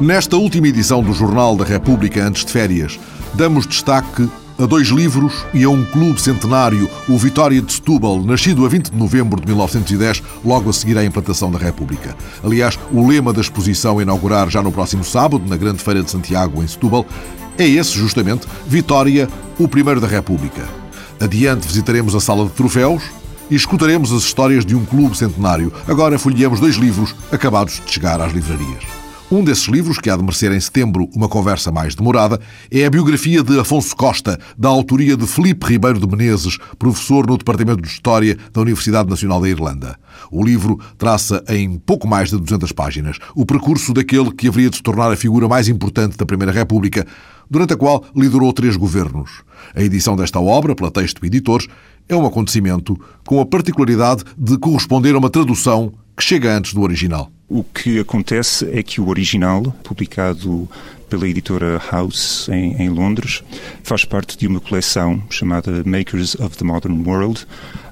Nesta última edição do Jornal da República antes de férias, damos destaque a dois livros e a um clube centenário, o Vitória de Setúbal, nascido a 20 de novembro de 1910, logo a seguir à implantação da República. Aliás, o lema da exposição a inaugurar já no próximo sábado, na Grande Feira de Santiago, em Setúbal, é esse, justamente, Vitória, o primeiro da República. Adiante visitaremos a Sala de Troféus e escutaremos as histórias de um clube centenário. Agora folheamos dois livros acabados de chegar às livrarias. Um desses livros, que há de merecer em setembro uma conversa mais demorada, é a biografia de Afonso Costa, da autoria de Felipe Ribeiro de Menezes, professor no Departamento de História da Universidade Nacional da Irlanda. O livro traça em pouco mais de 200 páginas o percurso daquele que haveria de se tornar a figura mais importante da Primeira República, durante a qual liderou três governos. A edição desta obra, pela Texto Editores, é um acontecimento com a particularidade de corresponder a uma tradução que chega antes do original. O que acontece é que o original, publicado pela editora House em, em, Londres, faz parte de uma coleção chamada Makers of the Modern World,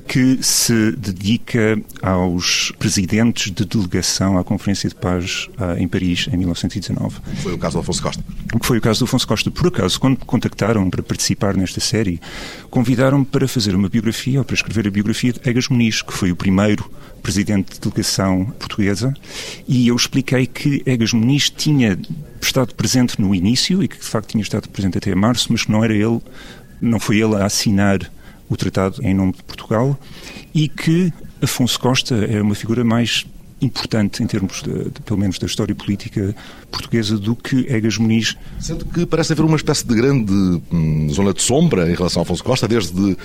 que se dedica aos presidentes de delegação à Conferência de Paz uh, em Paris em 1919. Foi o caso do Afonso Costa. Foi o caso do Afonso Costa. Por acaso, quando me contactaram para participar nesta série, convidaram-me para fazer uma biografia, ou para escrever a biografia de Egas Muniz, que foi o primeiro presidente de delegação portuguesa, e eu expliquei que Egas Muniz tinha estado presente no início e que de facto tinha estado presente até março, mas que não era ele, não foi ele a assinar o tratado em nome de Portugal e que Afonso Costa é uma figura mais importante em termos, de, de, pelo menos, da história política portuguesa do que Egas Muniz. Sendo que parece haver uma espécie de grande hum, zona de sombra em relação a Afonso Costa, desde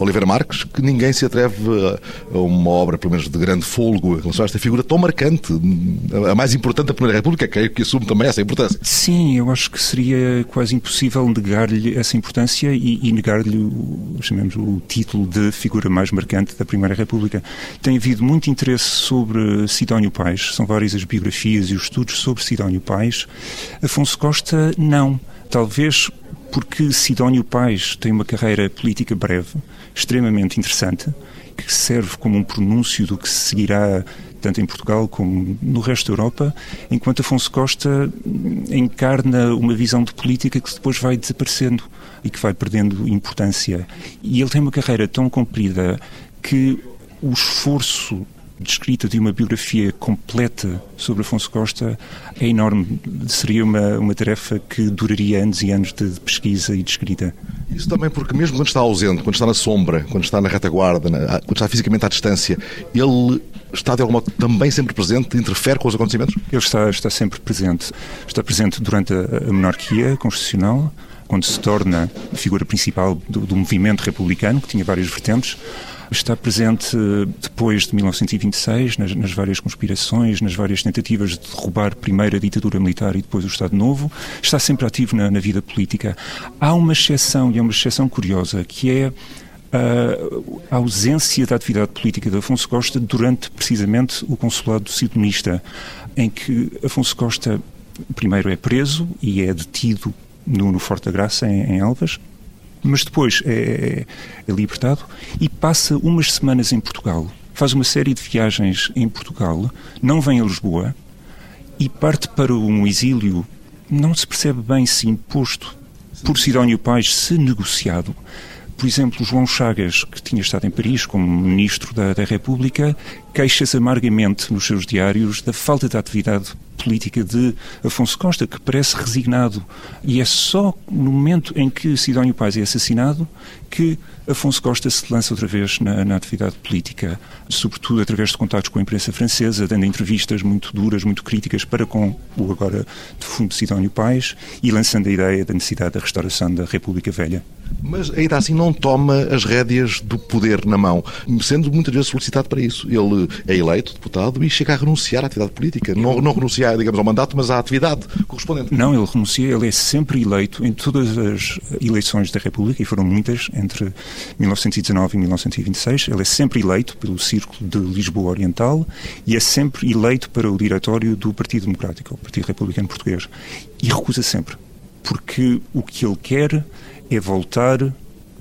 Oliveira Marques, que ninguém se atreve a, a uma obra, pelo menos, de grande fôlego em relação a esta figura tão marcante, a mais importante da Primeira República, que, é, que assume também essa importância. Sim, eu acho que seria quase impossível negar-lhe essa importância e, e negar-lhe, chamemos o título de figura mais marcante da Primeira República. Tem havido muito interesse sobre Sidónio Pais, são várias as biografias e os estudos sobre Sidónio Pais. Afonso Costa, não. Talvez porque Sidónio Pais tem uma carreira política breve, extremamente interessante, que serve como um pronúncio do que se seguirá tanto em Portugal como no resto da Europa, enquanto Afonso Costa encarna uma visão de política que depois vai desaparecendo e que vai perdendo importância. E ele tem uma carreira tão comprida que o esforço de escrita de uma biografia completa sobre Afonso Costa é enorme. Seria uma, uma tarefa que duraria anos e anos de pesquisa e de escrita. Isso também porque, mesmo quando está ausente, quando está na sombra, quando está na retaguarda, quando está fisicamente à distância, ele está de alguma modo também sempre presente, interfere com os acontecimentos? Ele está, está sempre presente. Está presente durante a, a monarquia constitucional, quando se torna figura principal do, do movimento republicano, que tinha várias vertentes está presente depois de 1926, nas, nas, várias conspirações, nas várias tentativas de derrubar primeiro a ditadura militar e depois o Estado Novo, está sempre ativo na, na vida política. Há uma exceção, e é uma exceção curiosa, que é a ausência da atividade política de Afonso Costa durante precisamente o consulado sionista, em que Afonso Costa primeiro é preso e é detido no, no Forte da Graça, em, em Elvas, mas depois é, é, libertado e passa umas semanas em Portugal. Faz uma série de viagens em Portugal, não vem a Lisboa e parte para um exílio, não se percebe bem se imposto por Sidónio Pais, se negociado. Por exemplo, João Chagas, que tinha estado em Paris como ministro da, da República, queixa-se amargamente nos seus diários da falta de atividade política de Afonso Costa, que parece resignado. E é só no momento em que Sidónio Paz é assassinado que Afonso Costa se lança outra vez na, na, atividade política, sobretudo através de contatos com a imprensa francesa, dando entrevistas muito duras, muito críticas para com o agora defunto Sidónio Paz e lançando a ideia da necessidade da restauração da República Velha. Mas ainda assim não toma as rédeas do poder na mão, sendo muitas vezes solicitado para isso. Ele é eleito deputado e chega a renunciar à atividade política. Não, não renuncia, digamos, ao mandato, mas à atividade correspondente. Não, ele renuncia, ele é sempre eleito em todas as eleições da República, e foram muitas, entre 1919 e 1926. Ele é sempre eleito pelo Círculo de Lisboa Oriental e é sempre eleito para o diretório do Partido Democrático, o Partido Republicano Português. E recusa sempre, porque o que ele quer é voltar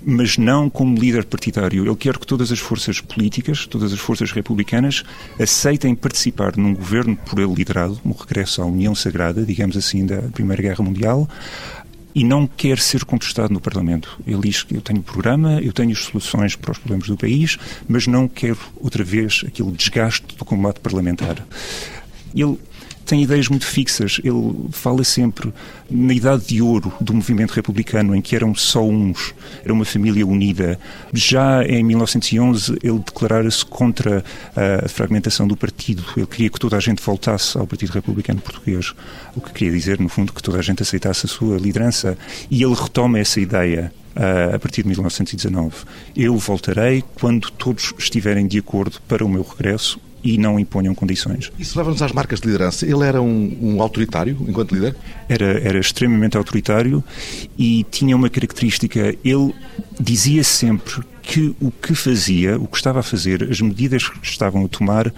mas não como líder partidário. Ele quer que todas as forças políticas, todas as forças republicanas, aceitem participar num governo por ele liderado, um regresso à União Sagrada, digamos assim, da Primeira Guerra Mundial, e não quer ser contestado no Parlamento. Ele diz que eu tenho programa, eu tenho soluções para os problemas do país, mas não quero outra vez aquele desgaste do combate parlamentar. Ele tem ideias muito fixas. Ele fala sempre na idade de ouro do movimento republicano, em que eram só uns, era uma família unida. Já em 1911, ele declarara-se contra a fragmentação do partido. Ele queria que toda a gente voltasse ao Partido Republicano Português. O que queria dizer, no fundo, que toda a gente aceitasse a sua liderança. E ele retoma essa ideia a partir de 1919. Eu voltarei quando todos estiverem de acordo para o meu regresso e não imponham condições. Isso leva-nos às marcas de liderança. Ele era um, um, autoritário enquanto líder? Era, era extremamente autoritário e tinha uma característica. Ele dizia sempre que o que fazia, o que estava a fazer, as medidas que estavam a tomar,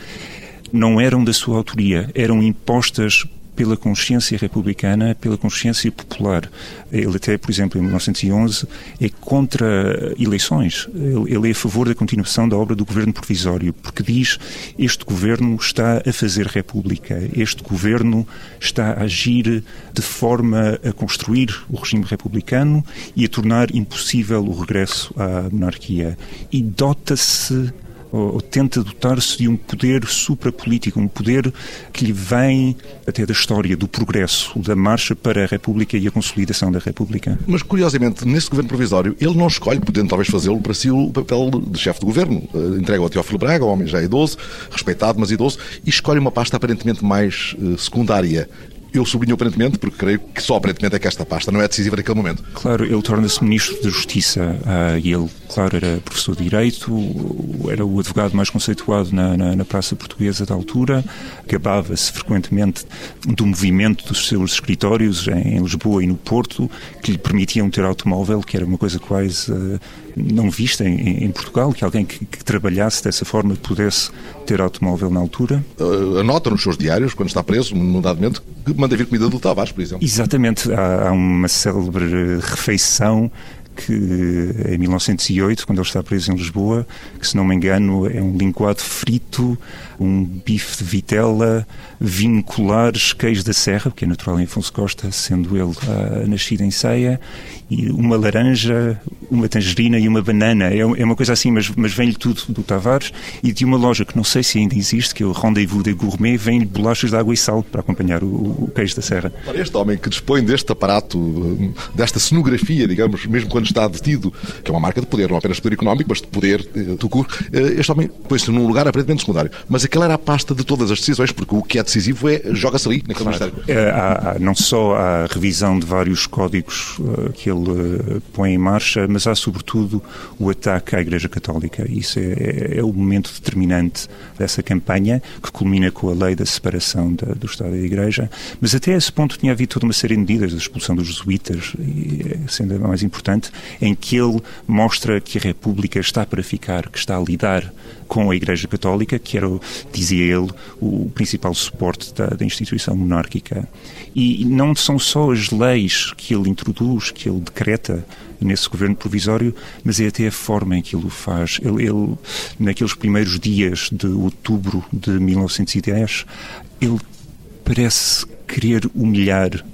não eram da sua autoria, eram impostas pela consciência republicana, pela consciência popular. Ele até, por exemplo, em 1911, é contra eleições. Ele é a favor da continuação da obra do governo provisório, porque diz este governo está a fazer república, este governo está a agir de forma a construir o regime republicano e a tornar impossível o regresso à monarquia. E dota-se ou, ou tenta dotar-se de um poder suprapolítico, um poder que lhe vem até da história, do progresso, da marcha para a República e a consolidação da República. Mas, curiosamente, nesse governo provisório, ele não escolhe, podendo talvez fazê-lo para si, o papel de chefe de governo. Uh, entrega ao Teófilo Braga, homem já idoso, respeitado, mas idoso, e escolhe uma pasta aparentemente mais uh, secundária eu sublinho aparentemente, porque creio que só aparentemente é que esta pasta não é decisiva naquele momento. Claro, ele torna-se Ministro da Justiça uh, e ele, claro, era professor de Direito, era o advogado mais conceituado na, na, na Praça Portuguesa da altura, gabava-se frequentemente do movimento dos seus escritórios em, em, Lisboa e no Porto, que lhe permitiam ter automóvel, que era uma coisa quase uh, não vista em, em, Portugal, que alguém que, que, trabalhasse dessa forma pudesse ter automóvel na altura. Uh, anota nos seus diários, quando está preso, momento, que manda vir comida do Tavares, por exemplo. Exatamente. Há, há uma célebre refeição que em 1908, quando ele está preso em Lisboa, que se não me engano é um linguado frito, um bife de vitela, vinho colares, queijo da serra, que é natural em Afonso Costa, sendo ele uh, nascido em Ceia, e uma laranja, uma tangerina e uma banana. É, é uma coisa assim, mas, mas vem-lhe tudo do Tavares e de uma loja que não sei se ainda existe, que é o Rendezvous de Gourmet, vem-lhe bolachas de água e sal para acompanhar o, o queijo da serra. Este homem que dispõe deste aparato, desta cenografia, digamos, mesmo quando está detido, que é uma marca de poder, não apenas poder económico, mas de poder, eh, tucur, eh, este homem põe-se num lugar aparentemente secundário. Mas aquela era a pasta de todas as decisões, porque o que é decisivo é joga-se ali, naquele claro. Ministério. É, há, há, não só a revisão de vários códigos uh, que ele põe em marcha, mas há sobretudo o ataque à Igreja Católica. Isso é, é, é o momento determinante dessa campanha, que culmina com a lei da separação da, do Estado e da Igreja. Mas até esse ponto tinha havido toda uma série de medidas, a expulsão dos jesuítas, e, sendo a mais importante, em que ele mostra que a República está para ficar, que está a lidar com a Igreja Católica, que era, dizia ele, o principal suporte da, da, instituição monárquica. E não são só as leis que ele introduz, que ele decreta nesse governo provisório, mas é até a forma em que ele o faz. Ele, ele naqueles primeiros dias de outubro de 1910, ele parece querer humilhar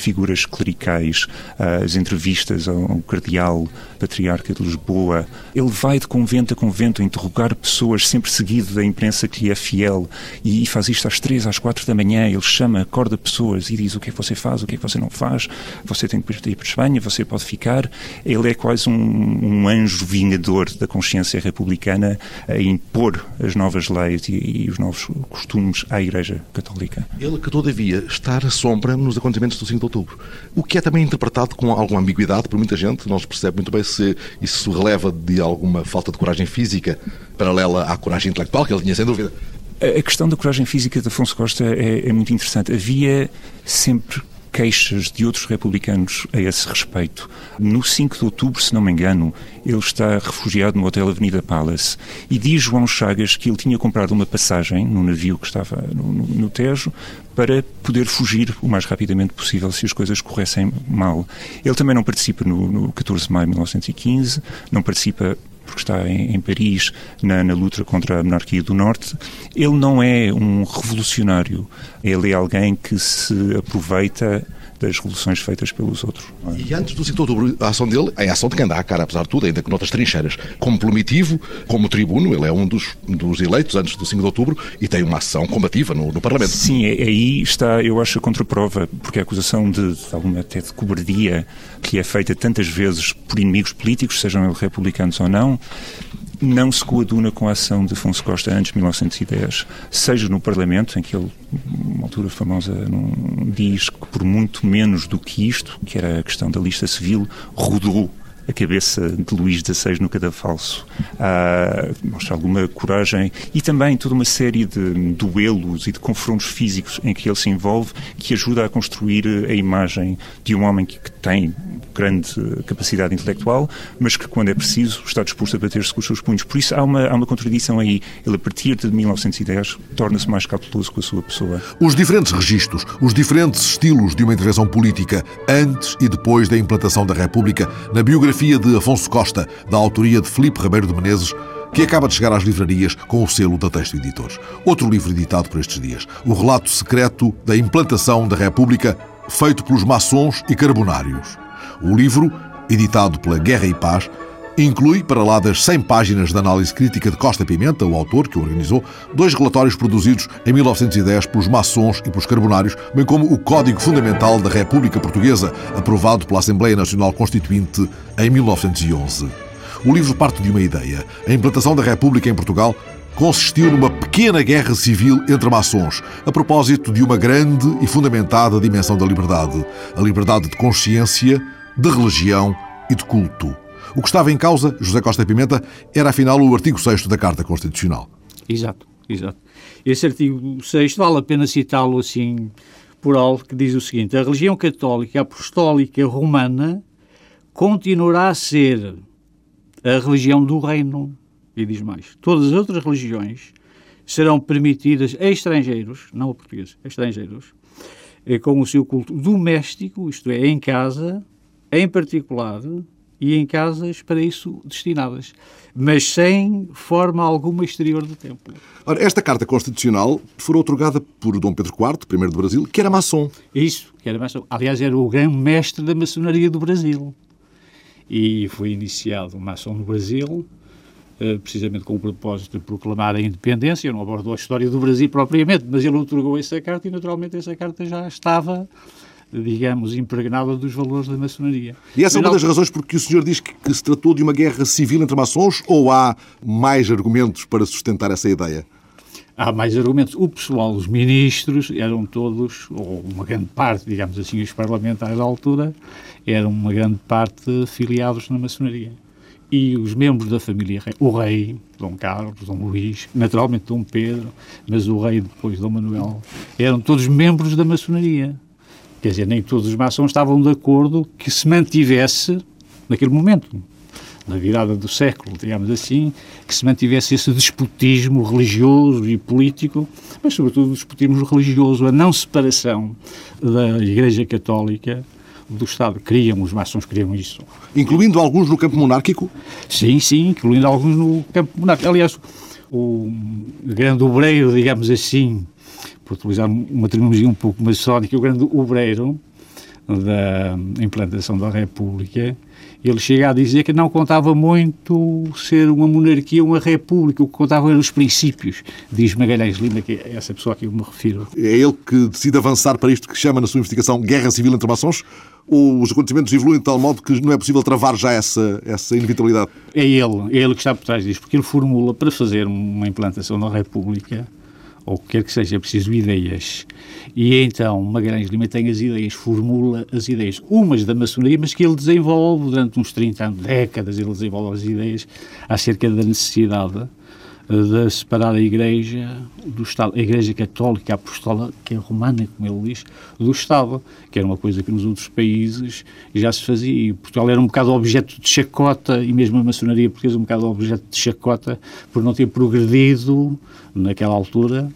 figuras clericais, as entrevistas ao cardeal patriarca de Lisboa. Ele vai de convento a convento a interrogar pessoas, sempre seguido da imprensa que lhe é fiel, e faz isto às três, às quatro da manhã. Ele chama, acorda pessoas e diz o que é que você faz, o que é que você não faz. Você tem que ir para a Espanha, você pode ficar. Ele é quase um, um anjo vingador da consciência republicana a impor as novas leis e, e os novos costumes à Igreja Católica. Ele que, todavia, está à sombra nos acontecimentos do 5 de outubro. O que é também interpretado com alguma ambiguidade por muita gente, não se percebe muito bem se isso releva de alguma falta de coragem física paralela à coragem intelectual que ele tinha, sem dúvida. A questão da coragem física de Afonso Costa é, é muito interessante. Havia sempre queixas de outros republicanos a esse respeito. No 5 de outubro, se não me engano, ele está refugiado no Hotel Avenida Palace e diz João Chagas que ele tinha comprado uma passagem no navio que estava no, no, no Tejo para poder fugir o mais rapidamente possível se as coisas corressem mal. Ele também não participa no, no 14 de maio de 1915, não participa porque está em, em Paris na, na, luta contra a monarquia do Norte. Ele não é um revolucionário, ele é alguém que se aproveita das revoluções feitas pelos outros. É? E antes do 5 de outubro, a ação dele é a ação de quem dá a cara, apesar de tudo, ainda que noutras trincheiras. Como primitivo, como tribuno, ele é um dos, dos eleitos antes do 5 de outubro e tem uma ação combativa no, no Parlamento. Sim, é, aí está, eu acho, a contraprova, porque a acusação de, de alguma até de cobardia que é feita tantas vezes por inimigos políticos, sejam eles republicanos ou não, não se coaduna com a ação de Afonso Costa antes de 1910, seja no Parlamento, em que ele, uma altura famosa, diz que por muito menos do que isto, que era a questão da lista civil, rodou a cabeça de Luís XVI no cadafalso. Ah, mostra alguma coragem e também toda uma série de duelos e de confrontos físicos em que ele se envolve que ajuda a construir a imagem de um homem que, que tem grande capacidade intelectual, mas que quando é preciso está disposto a bater-se com os seus punhos. Por isso há uma, há uma contradição aí. Ele, a partir de 1910, torna-se mais cauteloso com a sua pessoa. Os diferentes registros, os diferentes estilos de uma intervenção política antes e depois da implantação da República na biografia biografia de Afonso Costa, da autoria de Filipe Ribeiro de Menezes, que acaba de chegar às livrarias com o selo da Texto Editores. Outro livro editado por estes dias, O Relato Secreto da Implantação da República, feito pelos maçons e carbonários. O livro, editado pela Guerra e Paz, Inclui, para lá das 100 páginas de análise crítica de Costa Pimenta, o autor que o organizou, dois relatórios produzidos em 1910 pelos maçons e pelos carbonários, bem como o Código Fundamental da República Portuguesa, aprovado pela Assembleia Nacional Constituinte em 1911. O livro parte de uma ideia. A implantação da República em Portugal consistiu numa pequena guerra civil entre maçons, a propósito de uma grande e fundamentada dimensão da liberdade, a liberdade de consciência, de religião e de culto. O que estava em causa, José Costa Pimenta, era afinal o artigo 6 da Carta Constitucional. Exato, exato. Esse artigo 6 vale a pena citá-lo assim por algo que diz o seguinte: a religião católica apostólica romana continuará a ser a religião do reino. E diz mais: todas as outras religiões serão permitidas a estrangeiros, não a portugueses, a estrangeiros, eh, com o seu culto doméstico, isto é, em casa, em particular, e em casas para isso destinadas, mas sem forma alguma exterior do templo. Ora, esta Carta Constitucional foi otorgada por Dom Pedro IV, primeiro do Brasil, que era maçom. Isso, que era maçom. Aliás, era o grande mestre da maçonaria do Brasil. E foi iniciado o maçom no Brasil, eh, precisamente com o propósito de proclamar a independência. Eu não abordo a história do Brasil propriamente, mas ele otorgou essa carta e, naturalmente, essa carta já estava digamos, impregnada dos valores da maçonaria. E essa é uma das razões porque o senhor diz que, que, se tratou de uma guerra civil entre maçons ou há mais argumentos para sustentar essa ideia? Há mais argumentos. O pessoal, os ministros, eram todos, ou uma grande parte, digamos assim, os parlamentares da altura, eram uma grande parte filiados na maçonaria. E os membros da família, o rei, Dom Carlos, Dom Luís, naturalmente Dom Pedro, mas o rei depois, Dom Manuel, eram todos membros da maçonaria. Quer dizer, nem todos os maçons estavam de acordo que se mantivesse, naquele momento, na virada do século, digamos assim, que se mantivesse esse despotismo religioso e político, mas sobretudo o despotismo religioso, a não separação da Igreja Católica do Estado. Queriam, os maçons queriam isso. Incluindo alguns no campo monárquico? Sim, sim, incluindo alguns no campo monárquico. Aliás, o grande obreiro, digamos assim, por utilizar uma terminologia um pouco maçónica, o grande obreiro da implantação da República, ele chega a dizer que não contava muito ser uma monarquia, uma república, o que contava eram os princípios, diz Magalhães Lima, que é essa pessoa a que eu me refiro. É ele que decide avançar para isto que chama na sua investigação guerra civil entre maçons? Ou os acontecimentos evoluem de tal modo que não é possível travar já essa, essa inevitabilidade? É ele, é ele que está por trás disso, porque ele formula para fazer uma implantação da República ou quer que seja, é preciso ideias. E então Magalhães Lima tem as ideias, formula as ideias, umas da maçonaria, mas que ele desenvolve durante uns 30 anos, décadas, ele desenvolve as ideias acerca da necessidade de separar a Igreja do Estado, a Igreja Católica Apostólica Romana, como ele diz, do Estado, que era uma coisa que nos outros países já se fazia. E Portugal era um bocado objeto de chacota, e mesmo a maçonaria portuguesa um bocado objeto de chacota, por não ter progredido naquela altura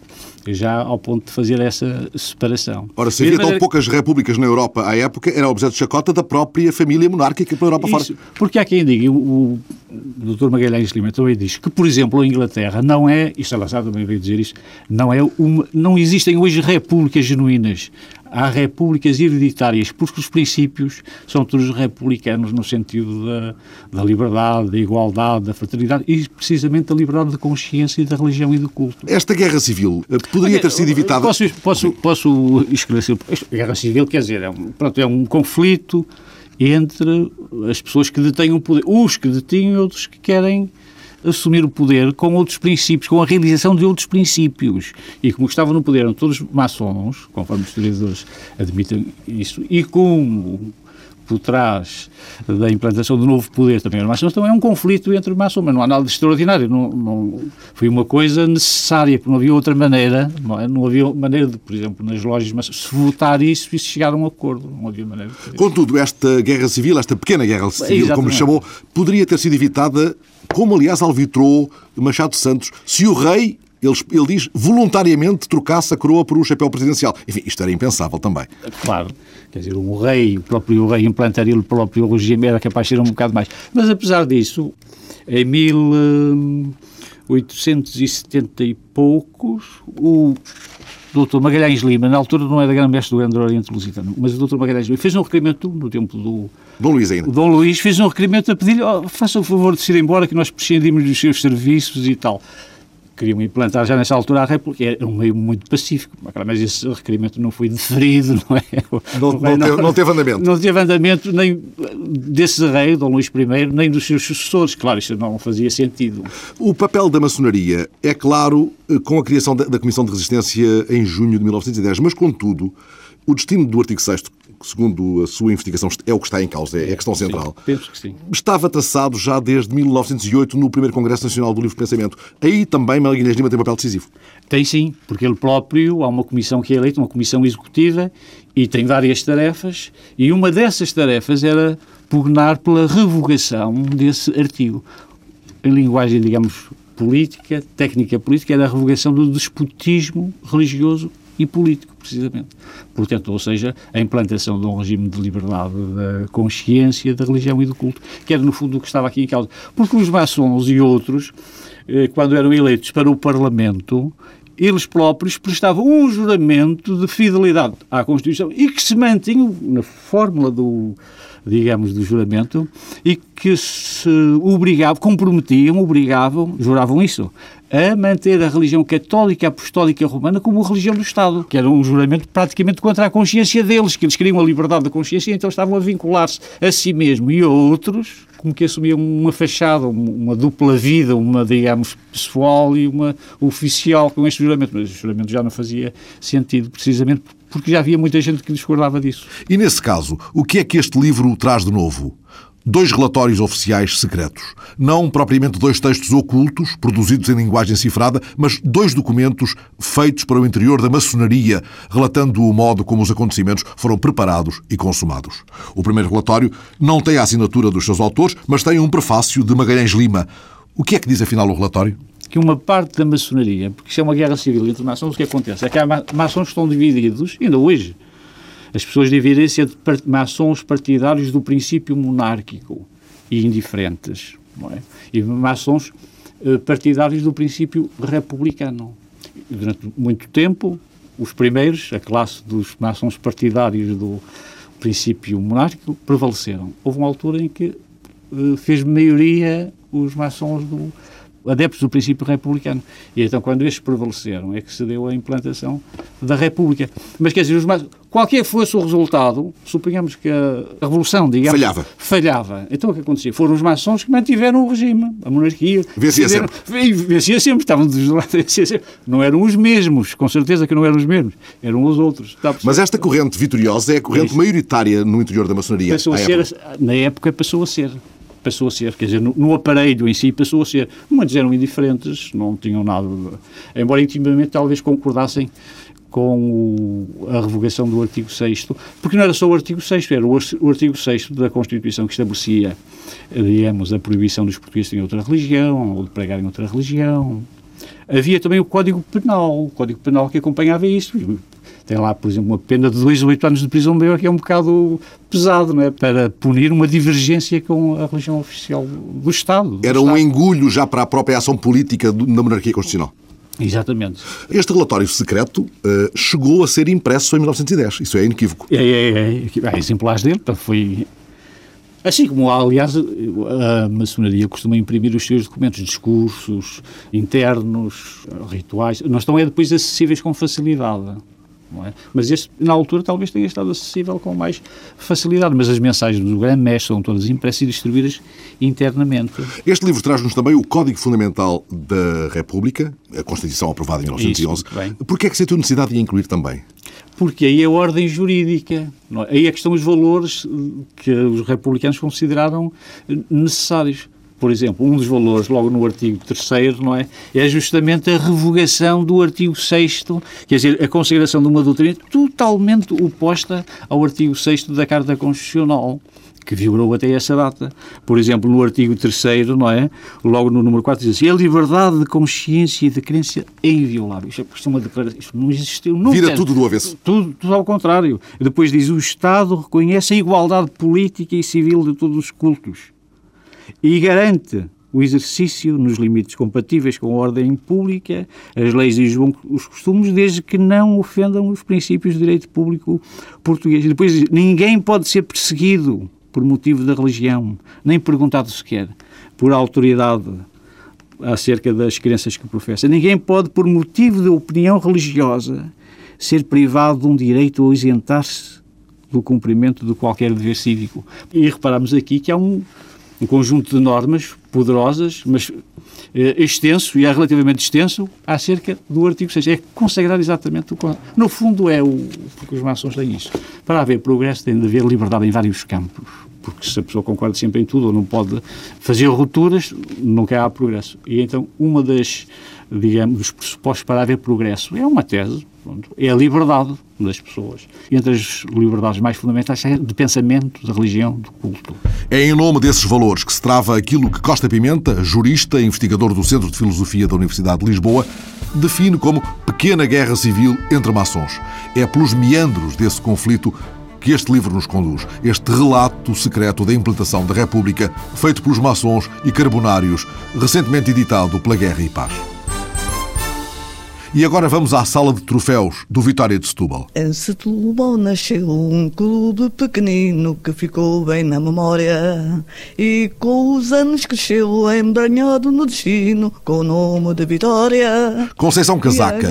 já ao ponto de fazer essa separação. Ora, se havia tão poucas repúblicas na Europa à época, era objeto de chacota da própria família monárquica pela Europa Isso, fora. Porque há quem diga, o, o Dr. Magalhães Lima também diz que, por exemplo, a Inglaterra não é, isto é lançado também veio dizer isto, não, é uma, não existem hoje repúblicas genuínas há repúblicas hereditárias, porque os princípios são todos republicanos no sentido da, da liberdade, da igualdade, da fraternidade e precisamente da liberdade de consciência e da religião e do culto. Esta guerra civil eh, poderia ter sido evitada? Posso, posso, posso esclarecer? A guerra civil, quer dizer, é um, pronto, é um conflito entre as pessoas que detêm o poder, uns que detêm e outros que querem assumir o poder com outros princípios, com a realização de outros princípios. E como estavam no poder eram todos maçons, conforme os historiadores admitem isso, e com por trás da implantação do novo poder também era maçons, então é um conflito entre maçons, mas não há nada de extraordinário, não, não, foi uma coisa necessária, porque não havia outra maneira, não, é? não havia maneira de, por exemplo, nas lojas maçons, se votar isso e se chegar a um acordo, não havia maneira Contudo, esta guerra civil, esta pequena guerra civil, como lhe chamou, poderia ter sido evitada como aliás alvitrou Machado Santos, se o rei ele, ele, diz voluntariamente trocasse a coroa por um chapéu presidencial. Enfim, isto era impensável também. Claro, quer dizer, um rei, o próprio rei implantaria o próprio regime, era capaz de ser um bocado mais. Mas apesar disso, em 1870 e poucos, o doutor Magalhães Lima, na altura não era grande mestre do Grande Oriente Lusitano, mas o doutor Magalhães Lima fez um requerimento no tempo do... Dom Luís ainda. O Dom Luís fez um requerimento a pedir-lhe, oh, faça o favor de se ir embora que nós prescindimos dos seus serviços e tal queriam implantar já nessa altura a República. Era um meio muito pacífico, mas esse requerimento não foi deferido, não é? Não, não, não, teve, não teve, andamento. Não teve andamento nem desse rei, Dom Luís I, nem dos seus sucessores. Claro, isto não fazia sentido. O papel da maçonaria é claro com a criação da, da Comissão de Resistência em junho de 1910, mas contudo, o destino do artigo 6 segundo a sua investigação, é o que está em causa, é a questão central. Sim, penso que sim. Estava traçado já desde 1908 no primeiro Congresso Nacional do Livre Pensamento. Aí também Magalhães Lima tem um papel decisivo. Tem sim, porque ele próprio, há uma comissão que é eleita, uma comissão executiva, e tem várias tarefas, e uma dessas tarefas era pugnar pela revogação desse artigo. Em linguagem, digamos, política, técnica política, era a revogação do despotismo religioso e político, precisamente. Portanto, ou seja, a implantação de um regime de liberdade da consciência, da religião e do culto, que era, no fundo, o que estava aqui em causa. Porque os maçons e outros, eh, quando eram eleitos para o Parlamento, eles próprios prestavam um juramento de fidelidade à Constituição e que se mantinham na fórmula do, digamos, do juramento e que se obrigavam, comprometiam, obrigavam, juravam isso, a manter a religião católica apostólica romana como religião do Estado, que era um juramento praticamente contra a consciência deles, que eles queriam a liberdade da consciência então estavam a vincular-se a si mesmo e a outros, como que assumiam uma fachada, uma dupla vida, uma, digamos, pessoal e uma oficial com este juramento. Mas o juramento já não fazia sentido, precisamente porque já havia muita gente que discordava disso. E nesse caso, o que é que este livro traz de novo? Dois relatórios oficiais secretos. Não propriamente dois textos ocultos, produzidos em linguagem cifrada, mas dois documentos feitos para o interior da maçonaria, relatando o modo como os acontecimentos foram preparados e consumados. O primeiro relatório não tem a assinatura dos seus autores, mas tem um prefácio de Magalhães Lima. O que é que diz afinal o relatório? Que uma parte da maçonaria, porque isso é uma guerra civil entre maçons, o que acontece é que há maçons que estão divididos, ainda hoje, as pessoas dividem-se entre maçons partidários do princípio monárquico e indiferentes, é? e maçons eh, partidários do princípio republicano. Durante muito tempo, os primeiros, a classe dos maçons partidários do princípio monárquico, prevaleceram. Houve uma altura em que eh, fez maioria os maçons do adeptos do princípio republicano. E então, quando estes prevaleceram, é que se deu a implantação da República. Mas, quer dizer, mais, qualquer fosse o resultado, suponhamos que a, Revolução, digamos... Falhava. Falhava. Então, o que acontecia? Foram os maçons que mantiveram o regime, a monarquia. Vencia sempre. Vencia sempre, estavam dos lados, vencia sempre. Não eram os mesmos, com certeza que não eram os mesmos, eram os outros. Mas esta corrente vitoriosa é a corrente é maioritária no interior da maçonaria. Passou a ser, época. na época passou a ser passou a ser, quer dizer, no, no, aparelho em si passou a ser. Muitos eram indiferentes, não tinham nada, embora intimamente talvez concordassem com o, a revogação do artigo 6 porque não era só o artigo 6 era o, o artigo 6 da Constituição que estabelecia, digamos, a proibição dos portugueses de outra religião ou de pregarem outra religião. Havia também o Código Penal, o Código Penal que acompanhava isso tem lá, por exemplo, uma pena de 2 a 8 anos de prisão maior, que é um bocado pesado, não é? Para punir uma divergência com a religião oficial do Estado. Do Era Estado. um engulho já para a própria ação política da monarquia constitucional. Exatamente. Este relatório secreto uh, chegou a ser impresso em 1910, isso é inequívoco. É, é, é, há exemplares dele, foi Assim como, aliás, a maçonaria costuma imprimir os seus documentos, discursos internos, rituais, não estão é depois acessíveis com facilidade. É? Mas este, na altura, talvez tenha estado acessível com mais facilidade. Mas as mensagens do Grande Mestre são todas impressas e distribuídas internamente. Este livro traz-nos também o Código Fundamental da República, a Constituição aprovada em 1911. Por que é que sentiu necessidade de incluir também? Porque aí é a ordem jurídica. É? Aí é que estão os valores que os republicanos consideraram necessários por exemplo, um dos valores, logo no artigo 3 não é? É justamente a revogação do artigo 6 quer dizer, a consideração de uma doutrina totalmente oposta ao artigo 6 da Carta Constitucional que vigorou até essa data. Por exemplo, no artigo 3 não é? Logo no número 4 diz assim, a liberdade de consciência e de crença é inviolável. Isto, é, uma declaração, isto não existiu nunca. Vira tudo do avesso. Tudo, tudo ao contrário. Depois diz, o Estado reconhece a igualdade política e civil de todos os cultos e garante o exercício nos limites compatíveis com a ordem pública, as leis e os costumes, desde que não ofendam os princípios de direito público português. E depois ninguém pode ser perseguido por motivo da religião, nem perguntado sequer por autoridade acerca das crenças que professa. Ninguém pode, por motivo de opinião religiosa, ser privado de um direito ou isentar-se do cumprimento de qualquer dever cívico. E reparamos aqui que há um, um conjunto de normas poderosas, mas eh, extenso, e é relativamente extenso, acerca do artigo 6. É consagrar exatamente o No fundo é o... porque os maçons têm isso. Para haver progresso tem de haver liberdade em vários campos. Porque se a pessoa concorda sempre em tudo ou não pode fazer rupturas, nunca há progresso. E então uma das, digamos, dos pressupostos para haver progresso é uma tese, Pronto, é a liberdade das pessoas. Entre as liberdades mais fundamentais é de pensamento, de religião, de culto. É em nome desses valores que se trava aquilo que Costa Pimenta, jurista e investigador do Centro de Filosofia da Universidade de Lisboa, define como pequena guerra civil entre maçons. É pelos meandros desse conflito que este livro nos conduz, este relato secreto da implantação da República, feito pelos maçons e carbonários, recentemente editado pela Guerra e Paz. E agora vamos à sala de troféus do Vitória de Setúbal. Em Setúbal nasceu um clube pequenino que ficou bem na memória e com os anos cresceu embranhado no destino com o nome de Vitória. Conceição Casaca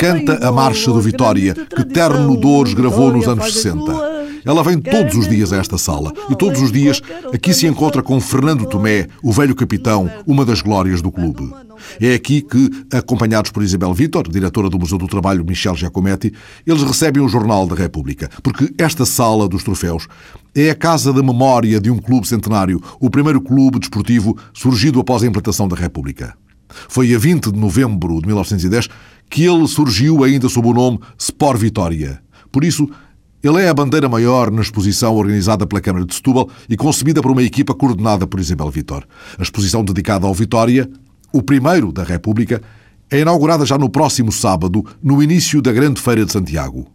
canta a Marcha do Vitória que Terno Dores gravou nos anos 60. Ela vem todos os dias a esta sala e todos os dias aqui se encontra com Fernando Tomé, o velho capitão, uma das glórias do clube. É aqui que, acompanhados por Isabel Vitor, diretora do Museu do Trabalho Michel Giacometti, eles recebem o Jornal da República, porque esta sala dos troféus é a casa da memória de um clube centenário, o primeiro clube desportivo surgido após a implantação da República. Foi a 20 de novembro de 1910 que ele surgiu ainda sob o nome Sport Vitória. Por isso, ele é a bandeira maior na exposição organizada pela Câmara de Setúbal e concebida por uma equipa coordenada por Isabel Vitor. A exposição dedicada ao Vitória o primeiro da República, é inaugurada já no próximo sábado, no início da Grande Feira de Santiago.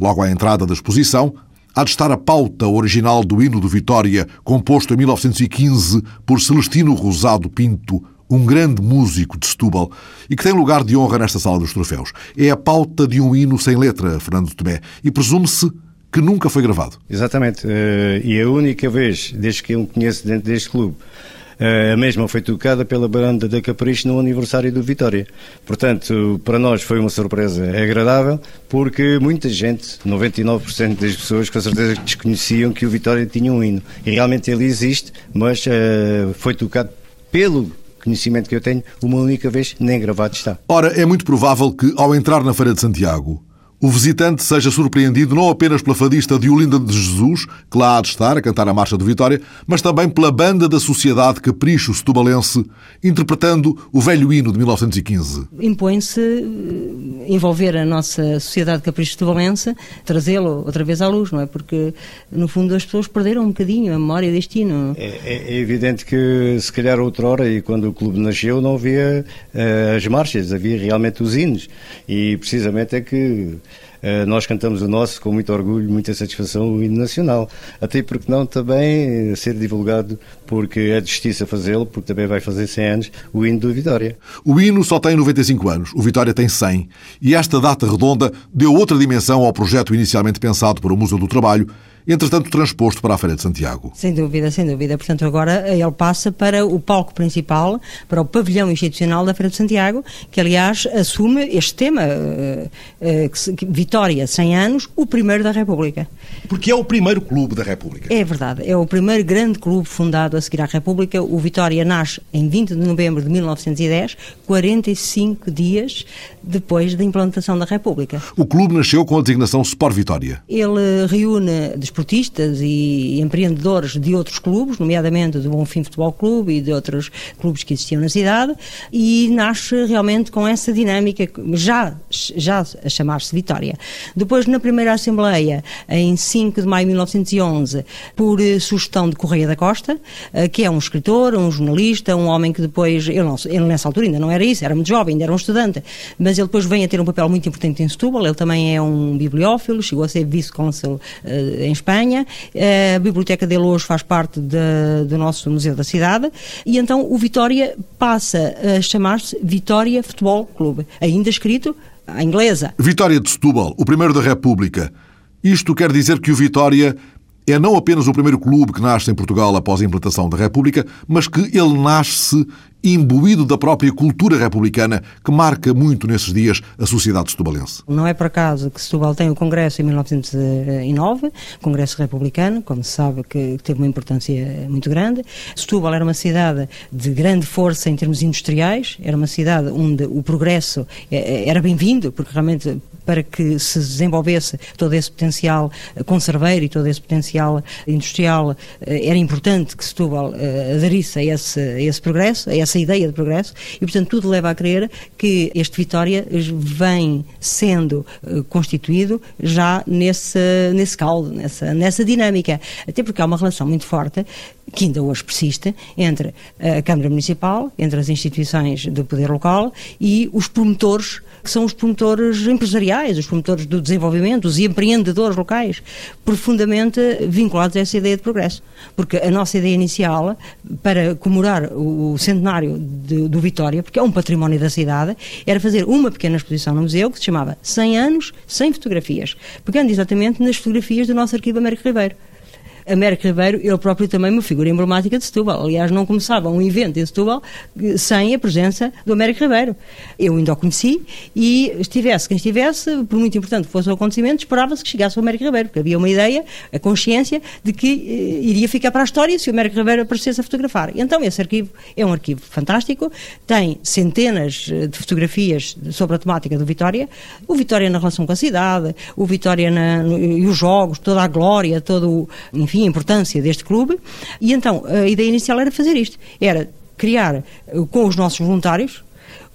Logo à entrada da exposição, há de estar a pauta original do hino do Vitória, composto em 1915 por Celestino Rosado Pinto, um grande músico de Setúbal, e que tem lugar de honra nesta sala dos troféus. É a pauta de um hino sem letra, Fernando Tomé, e presume-se que nunca foi gravado. Exatamente. Uh, e a única vez, desde que eu me conheço dentro deste clube, eh, a mesma foi tocada pela banda da Capricho no aniversário do Vitória. Portanto, para nós foi uma surpresa agradável, porque muita gente, 99% das pessoas, com certeza desconheciam que o Vitória tinha um hino. E realmente ele existe, mas uh, foi tocado pelo conhecimento que eu tenho, uma única vez, nem gravado está. Ora, é muito provável que, ao entrar na Feira de Santiago, o visitante seja surpreendido não apenas pela fadista Diolinda de Jesus, que lá há de estar a cantar a Marcha do Vitória, mas também pela banda da Sociedade Capricho Setubalense, interpretando o velho hino de 1915. Impõe-se eh, envolver a nossa Sociedade Capricho Setubalense, trazê-lo outra vez à luz, não é? Porque, no fundo, as pessoas perderam um bocadinho a memória deste hino. É, é, é evidente que, se calhar, outrora, e quando o clube nasceu, não havia uh, as marchas, havia realmente os hinos. E, precisamente, é que nós cantamos o nosso com muito orgulho, muita satisfação, o hino nacional. Até porque não também ser divulgado, porque é de justiça fazê-lo, porque também vai fazer 100 anos, o hino do Vitória. O hino só tem 95 anos, o Vitória tem 100. E esta data redonda deu outra dimensão ao projeto inicialmente pensado para o Museu do Trabalho, entretanto transposto para a Feira de Santiago. Sem dúvida, sem dúvida. Portanto, agora ele passa para o palco principal, para o pavilhão institucional da Feira de Santiago, que aliás assume este tema, uh, uh, Vitória, 100 anos, o primeiro da República. Porque é o primeiro clube da República. É verdade, é o primeiro grande clube fundado a seguir à República. O Vitória nasce em 20 de novembro de 1910, 45 dias depois da implantação da República. O clube nasceu com a designação Sport Vitória. Ele reúne desportistas e empreendedores de outros clubes, nomeadamente do Bonfim Futebol Clube e de outros clubes que existiam na cidade, e nasce realmente com essa dinâmica, já, já a chamar-se Vitória. Depois, na primeira Assembleia, em 5 de maio de 1911, por sugestão de Correia da Costa, eh, que é um escritor, um jornalista, um homem que depois, ele, não, ele nessa altura ainda não era isso, era muito jovem, ainda era um estudante, mas ele depois vem a ter um papel muito importante em Setúbal, ele também é um bibliófilo, chegou a ser vice-cônsul uh, em Espanha, uh, a biblioteca dele hoje faz parte de, do nosso Museu da Cidade, e então o Vitória passa a chamar-se Vitória Futebol Clube, ainda escrito à inglesa. Vitória de Setúbal, o primeiro da República. Isto quer dizer que o Vitória é não apenas o primeiro clube que nasce em Portugal após a implantação da República, mas que ele nasce imbuído da própria cultura republicana que marca muito nesses dias a sociedade setubalense. Não é por acaso que Setúbal tem o Congresso em 1909, Congresso Republicano, como se sabe que teve uma importância muito grande. Setúbal era uma cidade de grande força em termos industriais, era uma cidade onde o progresso eh, eh, era bem-vindo, porque realmente para que se desenvolvesse todo esse potencial conserveiro e todo esse potencial industrial, eh, era importante que Setúbal aderisse a esse, a esse progresso, a essa ideia de progresso, e portanto tudo leva a crer que este Vitória vem sendo uh, constituído já nesse, nesse caldo, nessa, nessa dinâmica. Até porque há uma relação muito forte que ainda hoje persiste entre a Câmara Municipal, entre as instituições do poder local e os promotores, que são os promotores empresariais, os promotores do desenvolvimento, os empreendedores locais, profundamente vinculados a essa ideia de progresso. Porque a nossa ideia inicial, para comemorar o centenário de, do Vitória, porque é um património da cidade, era fazer uma pequena exposição no museu que se chamava 100 anos, 100 fotografias, pegando exatamente nas fotografias do nosso arquivo Américo Ribeiro. Américo Ribeiro, ele próprio também uma figura emblemática de Setúbal. Aliás, não começava um evento em Setúbal sem a presença do Américo Ribeiro. Eu ainda o conheci e estivesse quem estivesse, por muito importante que fosse o acontecimento, esperava-se que chegasse o Américo Ribeiro, porque havia uma ideia, a consciência de que eh, iria ficar para a história se o Américo Ribeiro aparecesse a fotografar. Então, esse arquivo é um arquivo fantástico, tem centenas eh, de fotografias sobre a temática do Vitória, o Vitória na relação com a cidade, o Vitória na, no, e os jogos, toda a glória, todo, enfim, enfim, a importância deste clube. E então a ideia inicial era fazer isto: era criar eh, com os nossos voluntários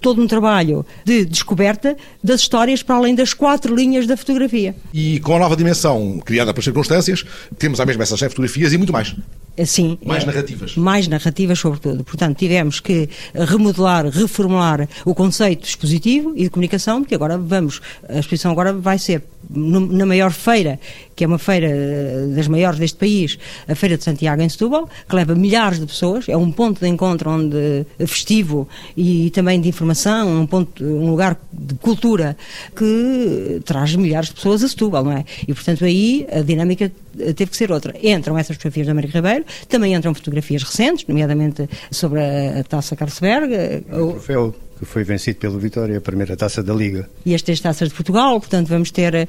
todo um trabalho de descoberta das histórias para além das quatro linhas da fotografia. E com a nova dimensão criada pelas circunstâncias, temos à mesma essas 100 fotografias e muito mais. Sim. Mais narrativas. Mais narrativas, sobretudo. Portanto, tivemos que remodelar, reformular o conceito expositivo e de comunicação, porque agora vamos, a exposição agora vai ser na maior feira, que é uma feira eh, das maiores deste país, a Feira de Santiago em Setúbal, que leva milhares de pessoas, é um ponto de encontro onde festivo e, e também de informação, um ponto, um lugar de cultura que traz milhares de pessoas a Setúbal, não é? E portanto aí a dinâmica teve que ser outra. Entram essas fotografias do Américo Ribeiro, também entram fotografias recentes, nomeadamente sobre a, a taça Carlsberg. O troféu que foi vencido pelo Vitória, a primeira taça da Liga. E as três taças de Portugal, portanto, vamos ter uh,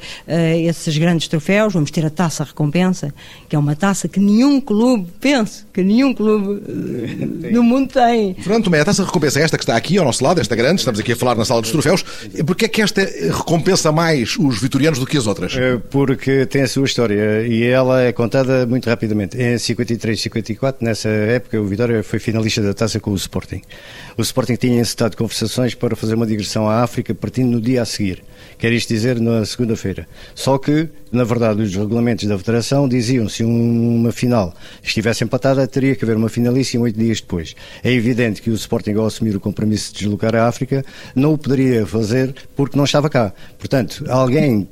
esses grandes troféus, vamos ter a taça recompensa, que é uma taça que nenhum clube, penso, que nenhum clube uh, do mundo tem. Fernando Tomé, a taça recompensa é esta que está aqui ao nosso lado, esta grande, estamos aqui a falar na sala dos troféus. Porquê é que esta recompensa mais os vitorianos do que as outras? Porque tem a sua história e ela é contada muito rapidamente. Em 53, 54, nessa época, o Vitória foi finalista da taça com o Sporting. O Sporting tinha encetado conversações para fazer uma digressão à África partindo no dia a seguir. Quer isto dizer na segunda-feira. Só que, na verdade, os regulamentos da Federação diziam se uma final estivesse empatada, teria que haver uma finalíssima oito dias depois. É evidente que o Sporting, ao assumir o compromisso de deslocar à África, não o poderia fazer porque não estava cá. Portanto, alguém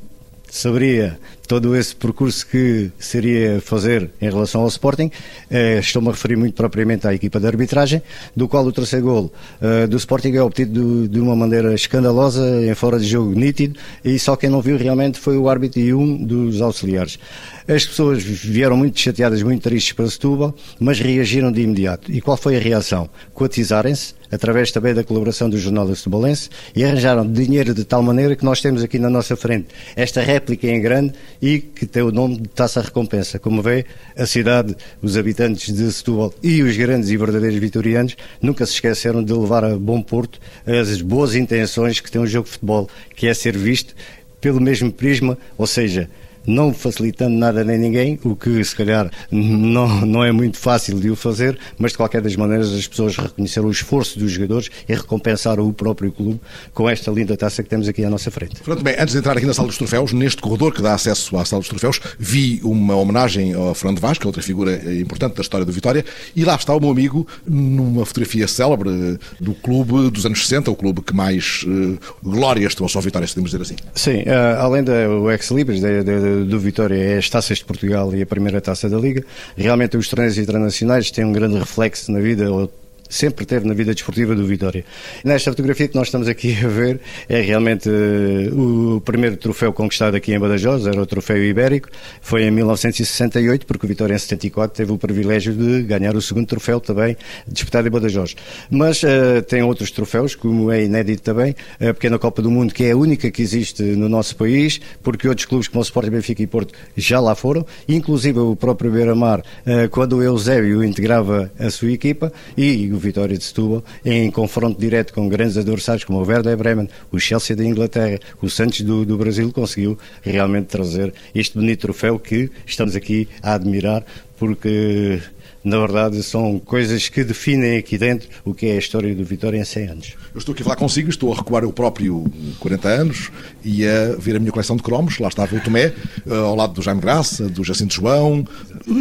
saberia todo esse percurso que seria fazer em relação ao Sporting. Eh, Estou-me a referir muito propriamente à equipa de arbitragem, do qual o terceiro gol eh, do Sporting é obtido de uma maneira escandalosa, em fora de jogo nítido, e só quem não viu realmente foi o árbitro e um dos auxiliares. As pessoas vieram muito chateadas, muito tristes para Setúbal, mas reagiram de imediato. E qual foi a reação? Cotizarem-se, através também da colaboração do Jornal da Setubalense, e arranjaram dinheiro de tal maneira que nós temos aqui na nossa frente esta réplica em grande e que tem o nome de Taça Recompensa. Como vê, a cidade, os habitantes de Setúbal e os grandes e verdadeiros vitorianos nunca se esqueceram de levar a bom porto as boas intenções que tem um jogo de futebol, que é ser visto pelo mesmo prisma, ou seja, não facilitando nada nem ninguém, o que se calhar não, não é muito fácil de o fazer, mas de qualquer das maneiras as pessoas reconheceram o esforço dos jogadores e recompensaram o próprio clube com esta linda taça que temos aqui à nossa frente. Pronto, bem, antes de entrar aqui na sala dos troféus, neste corredor que dá acesso à sala dos troféus, vi uma homenagem ao Fernando Vaz, que é outra figura importante da história do Vitória, e lá está o meu amigo numa fotografia célebre do clube dos anos 60, o clube que mais uh, glórias trouxe ao Vitória, se podemos dizer assim. Sim, uh, além do ex-libris, do Vitória é as taças de Portugal e a primeira taça da Liga. Realmente os torneios internacionais têm um grande reflexo na vida sempre teve na vida desportiva do Vitória. Nesta fotografia que nós estamos aqui a ver é realmente uh, o primeiro troféu conquistado aqui em Badajoz, era o troféu ibérico, foi em 1968, porque o Vitória em 74 teve o privilégio de ganhar o segundo troféu também disputado em Badajoz. Mas uh, tem outros troféus, como é inédito também, a pequena Copa do Mundo, que é a única que existe no nosso país, porque outros clubes como o Sport Benfica e Porto já lá foram, inclusive o próprio Beira-Mar, uh, quando o Eusébio integrava a sua equipa, e o Vitória de Setúbal, em confronto direto com grandes adversários como o Werder Bremen, o Chelsea da Inglaterra, o Santos do, do Brasil, conseguiu realmente trazer este bonito troféu que estamos aqui a admirar, porque na verdade, são coisas que definem aqui dentro o que é a história do Vitória em 100 anos. Eu estou aqui a falar consigo, estou a recuar eu próprio 40 anos e a ver a minha coleção de cromos. Lá estava o Tomé, eh, ao lado do Jaime Graça, do Jacinto João.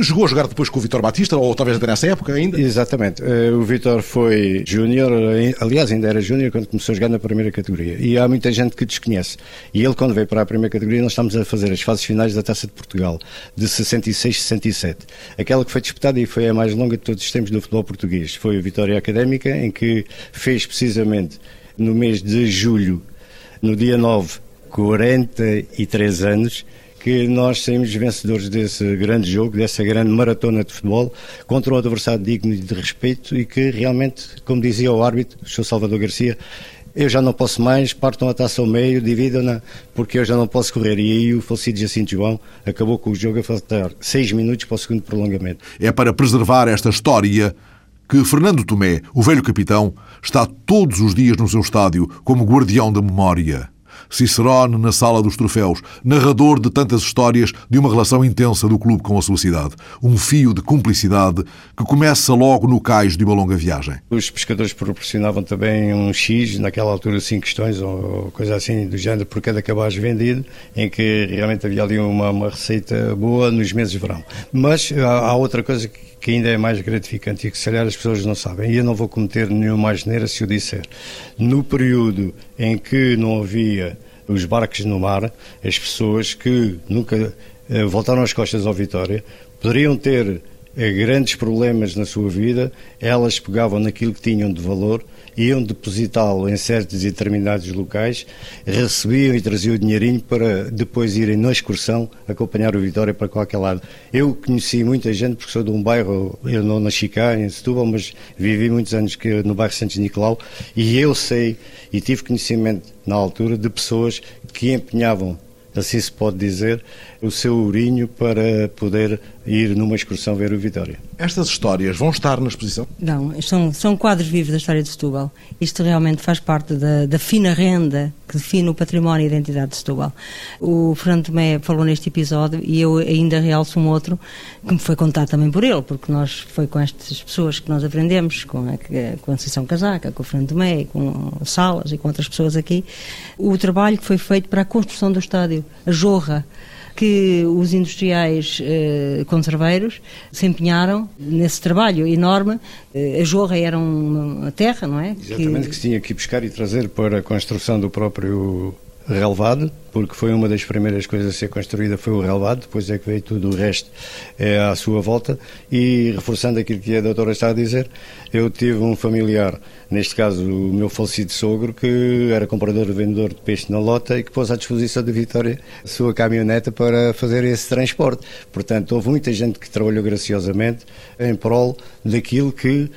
Jogou a jogar depois com o Vitor Batista, ou talvez até nessa época ainda? Exatamente. Eh, o Vitor foi júnior, eh, aliás, ainda era júnior quando começou a jogar na primeira categoria. E há muita gente que desconhece. E ele, quando veio para a primeira categoria, nós estamos a fazer as fases finais da Taça de Portugal, de 66-67. Aquela que foi disputada e foi a mais longa de todos os tempos do futebol português. Foi a Vitória Académica, em que fez precisamente no mês de julho, no dia 9, 43 anos, que nós saímos vencedores desse grande jogo, dessa grande maratona de futebol, contra um adversário digno de respeito e que realmente, como dizia o árbitro, o Sr. Salvador Garcia, eu já não posso mais, partam a taça ao meio, dividam-na, porque eu já não posso correr. E aí o falecido Jacinto João acabou com o jogo a faltar seis minutos para o segundo prolongamento. É para preservar esta história que Fernando Tomé, o velho capitão, está todos os dias no seu estádio como guardião da memória. Cicerone na sala dos troféus, narrador de tantas histórias de uma relação intensa do clube com a sua cidade. Um fio de cumplicidade que começa logo no cais de uma longa viagem. Os pescadores proporcionavam também um X, naquela altura cinco questões ou coisa assim do género por cada cabaz vendido, em que realmente havia ali uma, uma receita boa nos meses de verão. Mas há, há outra coisa que que ainda é mais gratificante e que se calhar as pessoas não sabem, e eu não vou cometer nenhuma asneira se eu disser. No período em que não havia os barcos no mar, as pessoas que nunca eh, voltaram as costas ao Vitória poderiam ter grandes problemas na sua vida, elas pegavam naquilo que tinham de valor, iam depositá-lo em certos e determinados locais, recebiam e traziam o dinheirinho para depois irem na excursão acompanhar o Vitória para qualquer lado. Eu conheci muita gente, porque sou de um bairro, eu não nasci cá em Setúbal, mas vivi muitos anos no bairro Santos Nicolau, e eu sei e tive conhecimento na altura de pessoas que empenhavam assim se pode dizer, o seu urinho para poder ir numa excursão ver o Vitória. Estas histórias vão estar na exposição? Não, são, são quadros vivos da história de Setúbal. Isto realmente faz parte da, da fina renda que define o património e a identidade de Setúbal. O Fernando Tomé falou neste episódio e eu ainda realço um outro que me foi contado também por ele, porque nós foi com estas pessoas que nós aprendemos, com a, com a Associação Casaca, com o Fernando Tomé, com Salas e com outras pessoas aqui, o trabalho que foi feito para a construção do estádio, a jorra que os industriais eh, conserveiros se empenharam nesse trabalho enorme. Eh, a jorra era uma terra, não é? Exatamente, que... que se tinha que buscar e trazer para a construção do próprio relevado, porque foi uma das primeiras coisas a ser construída foi o relevado, depois é que veio tudo o resto é, à sua volta e reforçando aquilo que a doutora está a dizer, eu tive um familiar, neste caso o meu falecido sogro, que era comprador e vendedor de peixe na lota e que pôs à disposição de Vitória a sua caminhoneta para fazer esse transporte. Portanto, houve muita gente que trabalhou graciosamente em prol daquilo que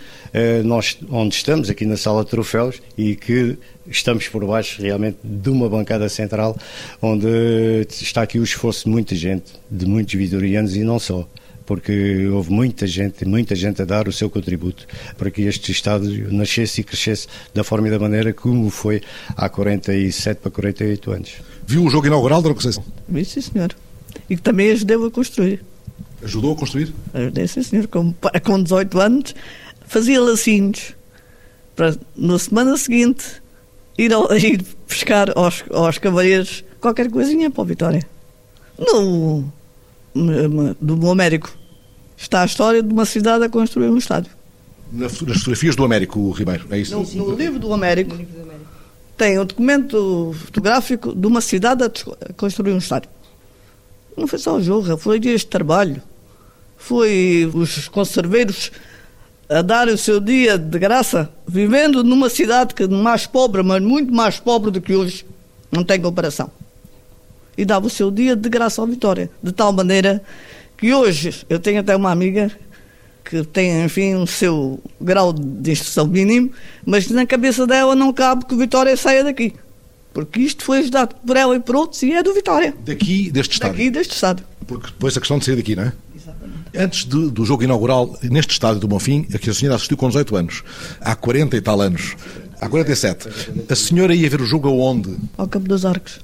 nós, onde estamos, aqui na sala de troféus, e que estamos por baixo realmente de uma bancada central onde está aqui o esforço de muita gente, de muitos vitorianos e não só porque houve muita gente, muita gente a dar o seu contributo para que este Estado nascesse e crescesse da forma e da maneira como foi há 47 para 48 anos. Viu o jogo inaugural da Conceição? Vi, sim, senhor. E que também ajudou a construir. Ajudou a construir? Ajudei, sim, senhor. Com, com 18 anos, fazia lacinhos para, na semana seguinte, ir, ao, ir pescar aos, aos cavaleiros qualquer coisinha para a Vitória. No, do Américo está a história de uma cidade a construir um estádio. Nas fotografias do Américo, Ribeiro, é isso? No, no livro do Américo tem o documento fotográfico de uma cidade a construir um estádio. Não foi só o jogo, foi este trabalho. Foi os conserveiros a dar o seu dia de graça, vivendo numa cidade que mais pobre, mas muito mais pobre do que hoje, não tem comparação. E dava o seu dia de graça ao Vitória, de tal maneira que hoje eu tenho até uma amiga que tem, enfim, o seu grau de instrução mínimo, mas na cabeça dela não cabe que o Vitória saia daqui. Porque isto foi ajudado por ela e por outros e é do Vitória. Daqui, deste estado. Daqui, deste estado. Porque depois a questão de sair daqui, não é? Antes de, do jogo inaugural, neste estádio do Bonfim, a que a senhora assistiu com 18 anos, há 40 e tal anos, há 47, a senhora ia ver o jogo aonde? Ao Campo dos Arcos.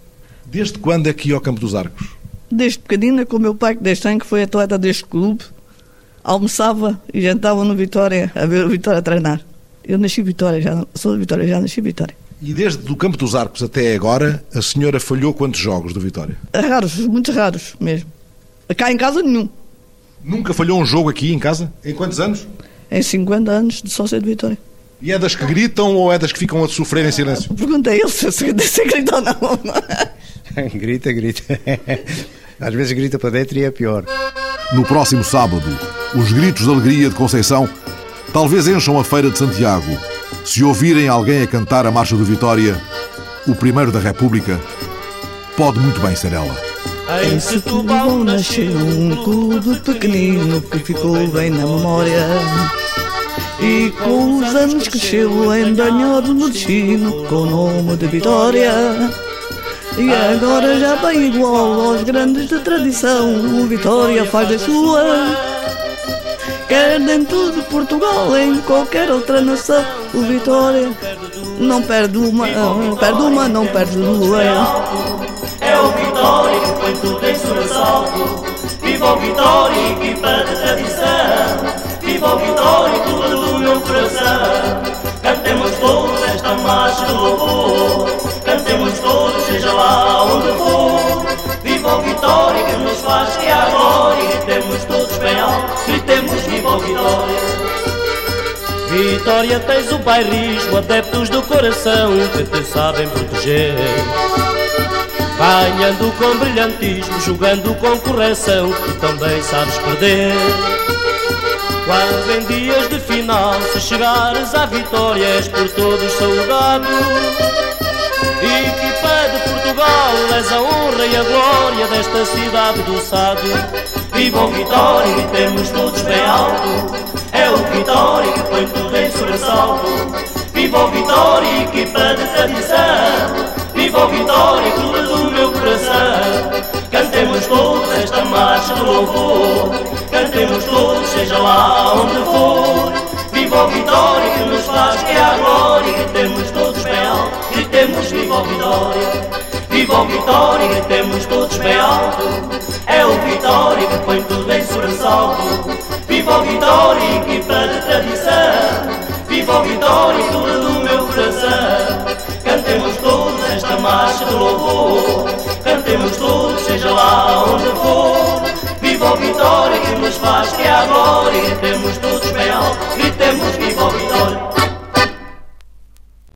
Desde quando é que ia ao Campo dos Arcos? Desde pequenina, com o meu pai, que desde que foi atleta deste clube, almoçava e jantava no Vitória, a ver o Vitória treinar. Eu nasci Vitória, já, sou de Vitória, já nasci Vitória. E desde o Campo dos Arcos até agora, a senhora falhou quantos jogos do Vitória? Raros, muito raros mesmo. Cá em casa, nenhum. Nunca falhou um jogo aqui em casa? Em quantos anos? Em 50 anos de sócio de Vitória. E é das que gritam ou é das que ficam a sofrer em silêncio? Perguntei ele se, se, se grita ou não. grita, grita. Às vezes grita para dentro e é pior. No próximo sábado, os gritos de alegria de Conceição talvez encham a Feira de Santiago. Se ouvirem alguém a cantar a Marcha do Vitória, o primeiro da República, pode muito bem ser ela. Em Setúbal nasceu um clube pequenino que ficou bem na memória. E com os anos cresceu embranhado no destino com o nome de Vitória. E agora já bem igual aos grandes de tradição, o Vitória faz das suas. Quer dentro de Portugal, em qualquer outra nação, o Vitória não perde uma, perde uma, não perde duas. É o Vitória que põe tudo em sobressalto. Viva o Vitória, equipa de tradição. Viva o Vitória, tudo do meu coração. Cantemos todos esta marcha do louvor. Cantemos todos, seja lá onde for. Viva o Vitória que nos faz criar glória. Gritemos todos bem alto, gritemos viva o Vitória. Vitória tens o bairrismo, adeptos do coração que te sabem proteger. Ganhando com brilhantismo, jogando com correção, tu também sabes perder. Quando em dias de final, se chegares à vitória, és por todos saudado. Equipa de Portugal, és a honra e a glória desta cidade do Sado. Viva o Vitória e temos todos bem alto. É o Vitória que põe tudo em sobressalto. Viva o Vitória, equipa de tradição. Viva o Vitória, clube do meu coração. Cantemos todos esta marcha de louvor. Cantemos todos, seja lá onde for. Viva o Vitória que nos faz que é a glória. Gritemos todos bem alto. Gritemos viva o Vitória. Viva o Vitória, gritemos todos bem alto. É o Vitória que põe tudo em sobressalto. Viva o Vitória, equipa de tradição. Viva o Vitória, clube do meu coração. Marcha de louvor. Cantemos todos, seja lá onde for. Viva o Vitória que nos faz que é a glória. Gritemos todos bem alto. Gritemos viva